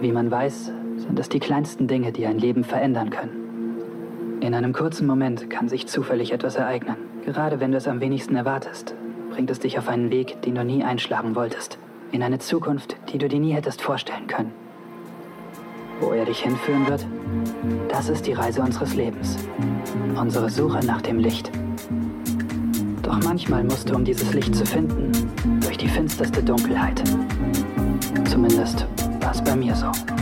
Wie man weiß, sind es die kleinsten Dinge, die ein Leben verändern können. In einem kurzen Moment kann sich zufällig etwas ereignen. Gerade wenn du es am wenigsten erwartest, bringt es dich auf einen Weg, den du nie einschlagen wolltest. In eine Zukunft, die du dir nie hättest vorstellen können. Wo er dich hinführen wird, das ist die Reise unseres Lebens. Unsere Suche nach dem Licht. Doch manchmal musst du, um dieses Licht zu finden, durch die finsterste Dunkelheit. Zumindest war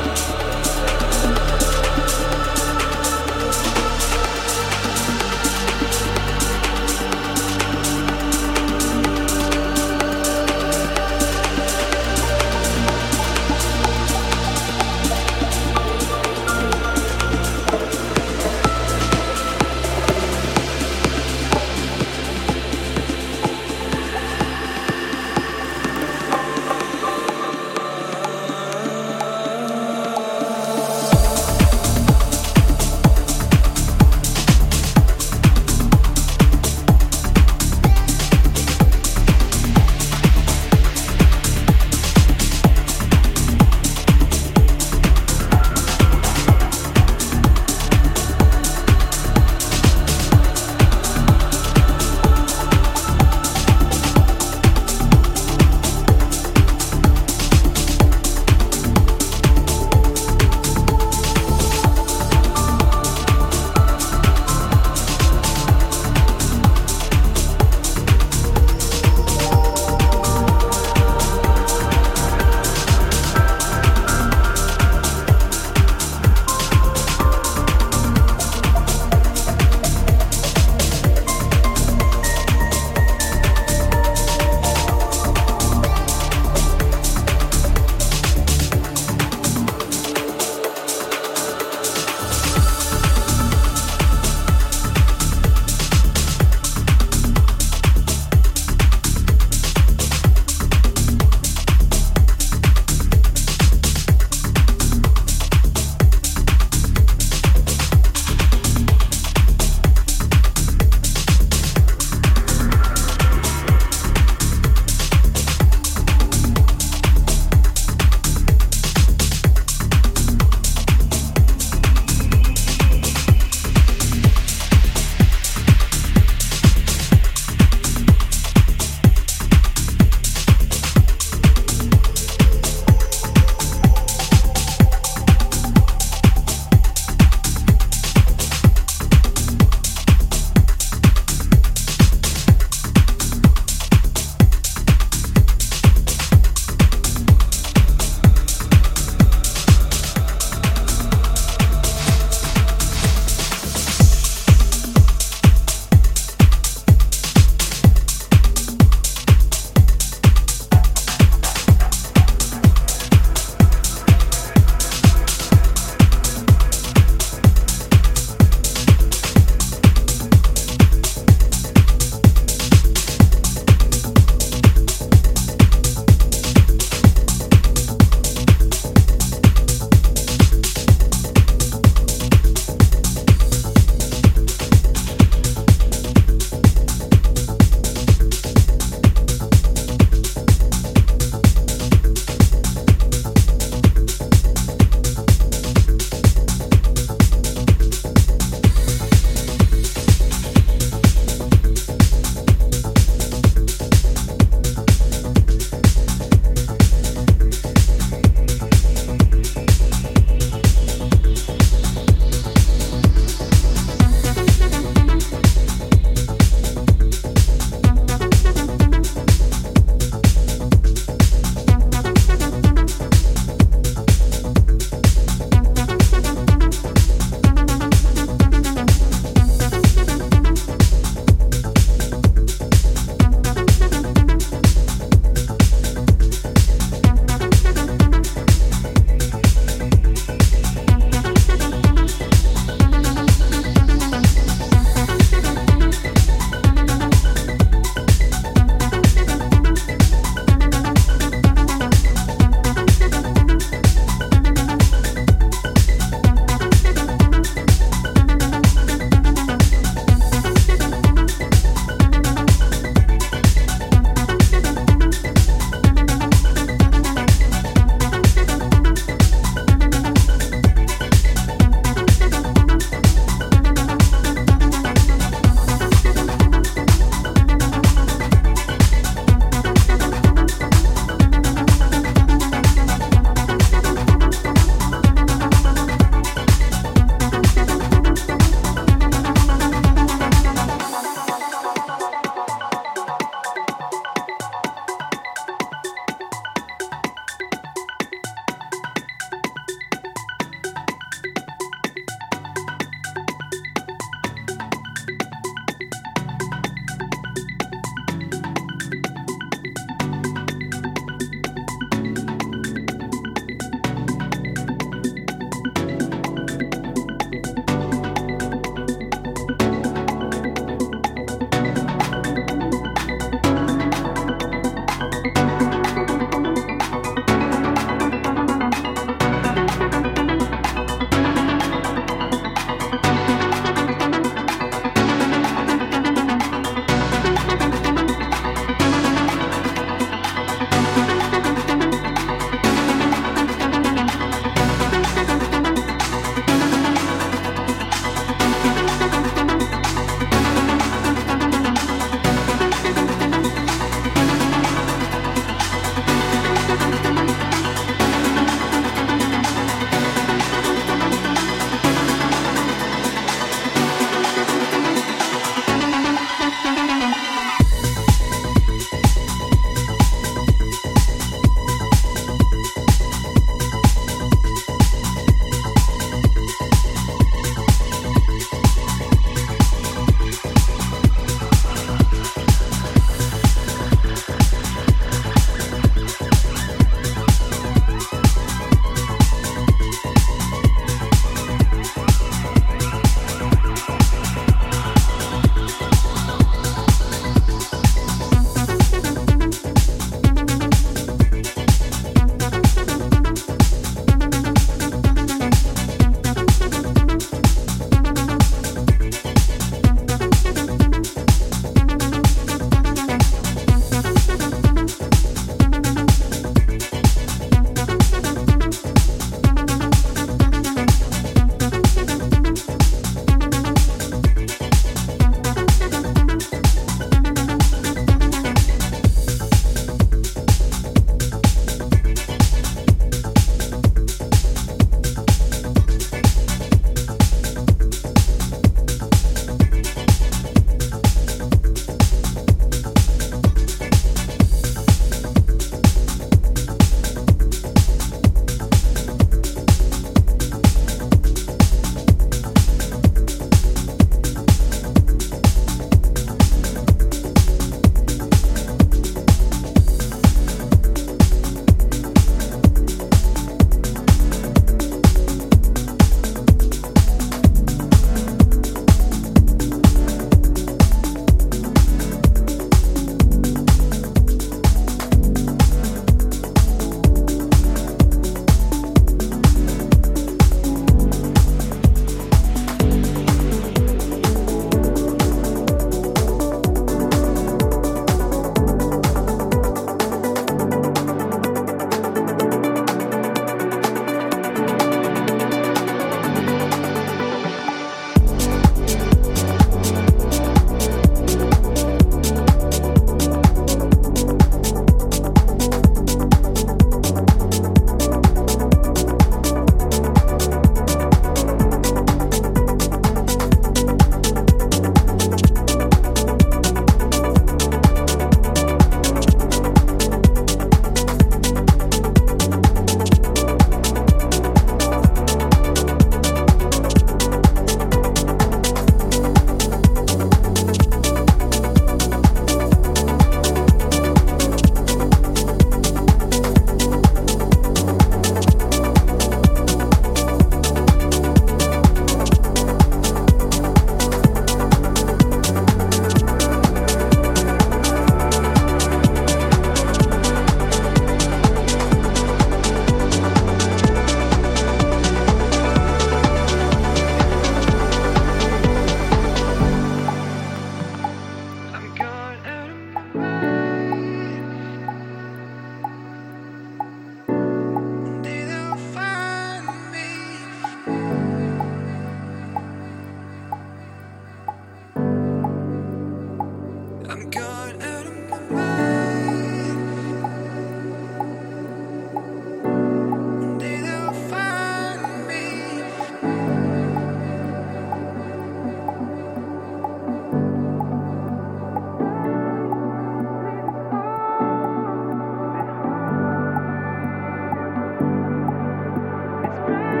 It's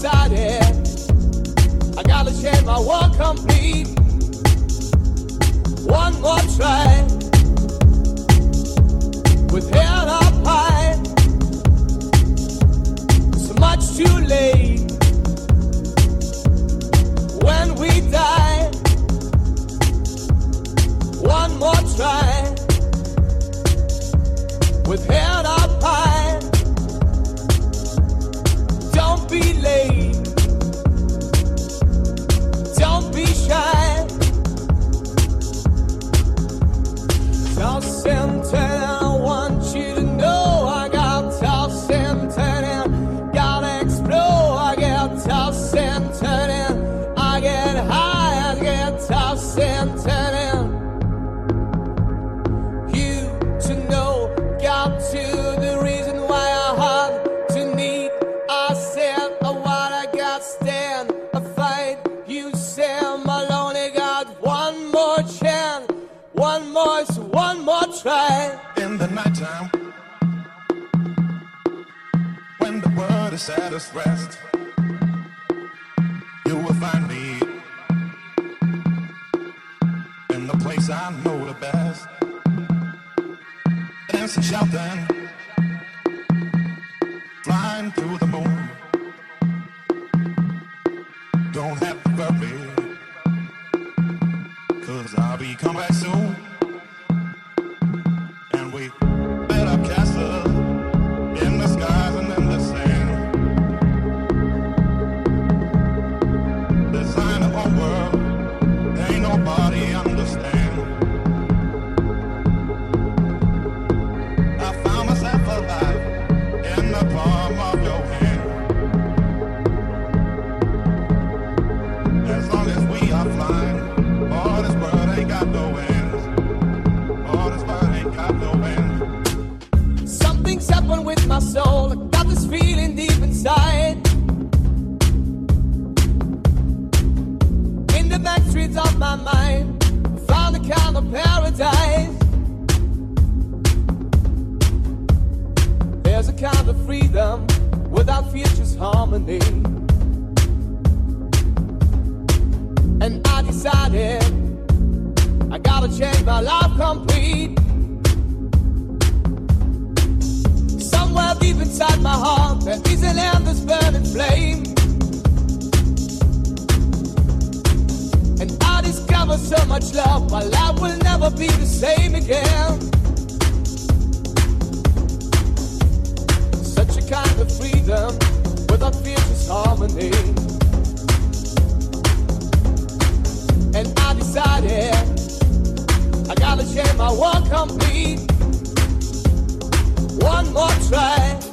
decided I gotta change my world complete. One more try with head up high. It's much too late when we die. One more try with head. be late. saddest rest. You will find me in the place I know the best. Dancing, shouting, flying to the moon. Don't have to worry. my soul. I got this feeling deep inside. In the back streets of my mind, I found a kind of paradise. There's a kind of freedom without fear, just harmony. And I decided I gotta change my life complete. now deep inside my heart, there is an endless burning flame. And I discover so much love, my life will never be the same again. Such a kind of freedom without fear, just harmony. And I decided I gotta change my world complete. One more try.